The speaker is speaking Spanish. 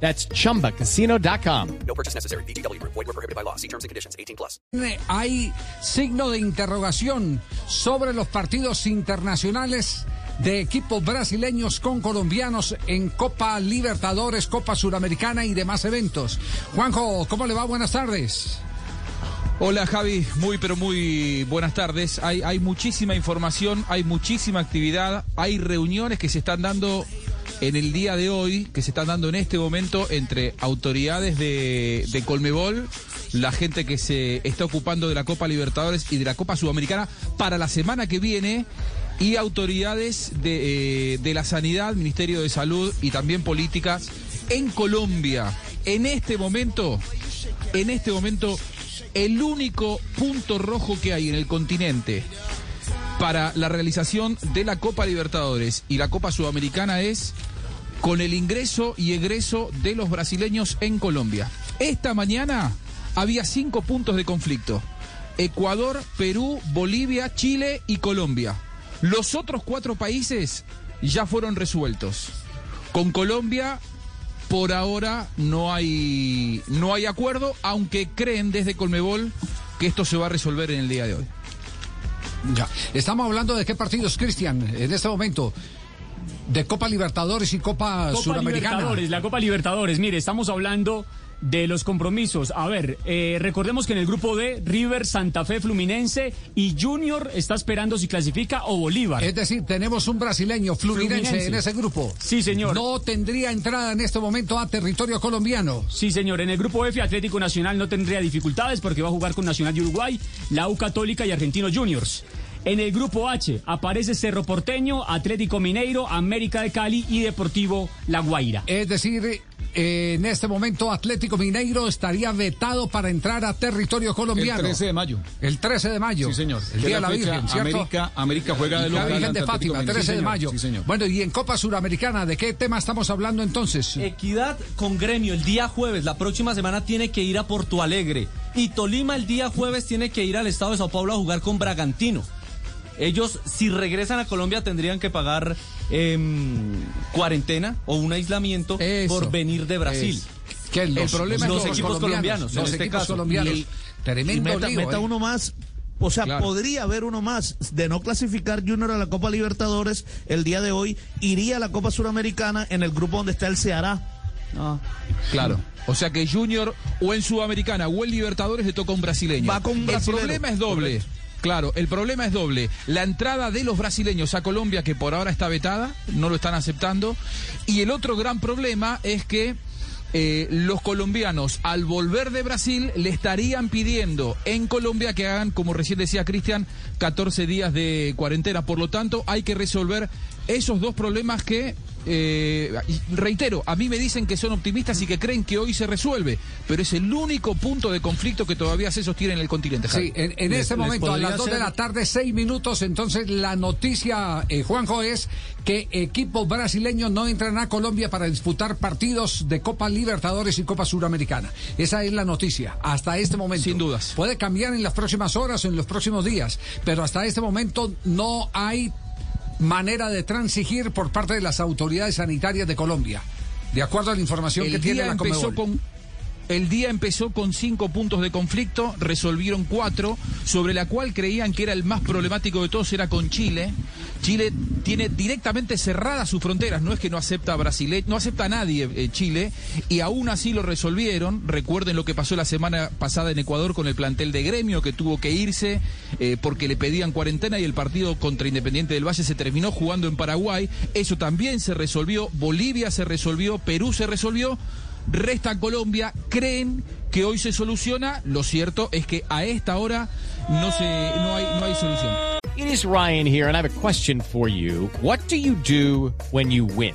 That's chumbacasino.com. No purchase necessary. BGW. Void were prohibited by law. See terms and conditions. 18 plus. Hay signo de interrogación sobre los partidos internacionales de equipos brasileños con colombianos en Copa Libertadores, Copa Suramericana y demás eventos. Juanjo, ¿cómo le va? Buenas tardes. Hola Javi, muy pero muy buenas tardes. Hay, hay muchísima información, hay muchísima actividad, hay reuniones que se están dando en el día de hoy, que se están dando en este momento entre autoridades de, de Colmebol, la gente que se está ocupando de la Copa Libertadores y de la Copa Sudamericana para la semana que viene y autoridades de, eh, de la sanidad, Ministerio de Salud y también políticas en Colombia. En este momento, en este momento, el único punto rojo que hay en el continente para la realización de la Copa Libertadores y la Copa Sudamericana es con el ingreso y egreso de los brasileños en Colombia. Esta mañana había cinco puntos de conflicto. Ecuador, Perú, Bolivia, Chile y Colombia. Los otros cuatro países ya fueron resueltos. Con Colombia, por ahora no hay, no hay acuerdo, aunque creen desde Colmebol que esto se va a resolver en el día de hoy. Ya. Estamos hablando de qué partidos, Cristian, en este momento. De Copa Libertadores y Copa, Copa Suramericana. Libertadores, la Copa Libertadores. Mire, estamos hablando de los compromisos. A ver, eh, recordemos que en el grupo D, River, Santa Fe, Fluminense y Junior está esperando si clasifica o Bolívar. Es decir, tenemos un brasileño fluminense, Fluminense. en ese grupo. Sí, señor. No tendría entrada en este momento a territorio colombiano. Sí, señor. En el grupo F, Atlético Nacional no tendría dificultades porque va a jugar con Nacional de Uruguay, la U Católica y Argentinos Juniors. En el grupo H aparece Cerro Porteño, Atlético Mineiro, América de Cali y Deportivo La Guaira. Es decir, eh, en este momento Atlético Mineiro estaría vetado para entrar a territorio colombiano. El 13 de mayo. El 13 de mayo. Sí, señor. El Día de la la fecha, Virgen, ¿cierto? América- América juega de Y la local Virgen de Fátima, Mineiro. 13 Sí, de mayo. Sí, señor. Bueno, y en Copa Suramericana, ¿de qué tema estamos hablando entonces? Equidad con gremio el día jueves, la próxima semana tiene que ir a Porto Alegre. Y Tolima el día jueves tiene que ir al estado de Sao Paulo a jugar con Bragantino. Ellos, si regresan a Colombia, tendrían que pagar em, cuarentena o un aislamiento Eso. por venir de Brasil. Es- que los, problema es los que equipos colombianos, en los este equipos caso. colombianos. Y- Tremendo y meta, lío, meta ¿eh? uno más. O sea, Claro. podría haber uno más de no clasificar Junior a la Copa Libertadores el día de hoy. Iría a la Copa Suramericana en el grupo donde está el Ceará. Ah. Claro. O sea que Junior o en Sudamericana o en Libertadores le toca un brasileño. Va con un el problema es doble. Claro, el problema es doble. La entrada de los brasileños a Colombia, que por ahora está vetada, no lo están aceptando. Y el otro gran problema es que eh, los colombianos, al volver de Brasil, le estarían pidiendo en Colombia que hagan, como recién decía Cristian, 14 días de cuarentena. Por lo tanto, hay que resolver esos dos problemas que, eh, reitero, a mí me dicen que son optimistas y que creen que hoy se resuelve, pero es el único punto de conflicto que todavía se sostiene en el continente. Javi. Sí, en, en Les- este momento, a las 2 de ser- la tarde, 6 minutos, entonces la noticia, eh, Juanjo, es que equipos brasileños no entran a Colombia para disputar partidos de Copa Libertadores y Copa Suramericana. Esa es la noticia, hasta este momento. Sin dudas. Puede cambiar en las próximas horas o en los próximos días, pero hasta este momento no hay manera de transigir por parte de las autoridades sanitarias de Colombia, de acuerdo a la información que tiene la con el día empezó con cinco puntos de conflicto, resolvieron cuatro, sobre la cual creían que era el más problemático de todos, era con Chile. Chile tiene directamente cerradas sus fronteras, no es que no acepta a Brasil, no acepta a nadie eh, Chile, y aún así lo resolvieron. Recuerden lo que pasó la semana pasada en Ecuador con el plantel de gremio, que tuvo que irse eh, porque le pedían cuarentena y el partido contra Independiente del Valle se terminó jugando en Paraguay. Eso también se resolvió, Bolivia se resolvió, Perú se resolvió. Resta Colombia, creen que hoy se soluciona. Lo cierto es que a esta hora no, se, no, hay, no hay solución. It is Ryan here, and I have a question for you. What do you do when you win?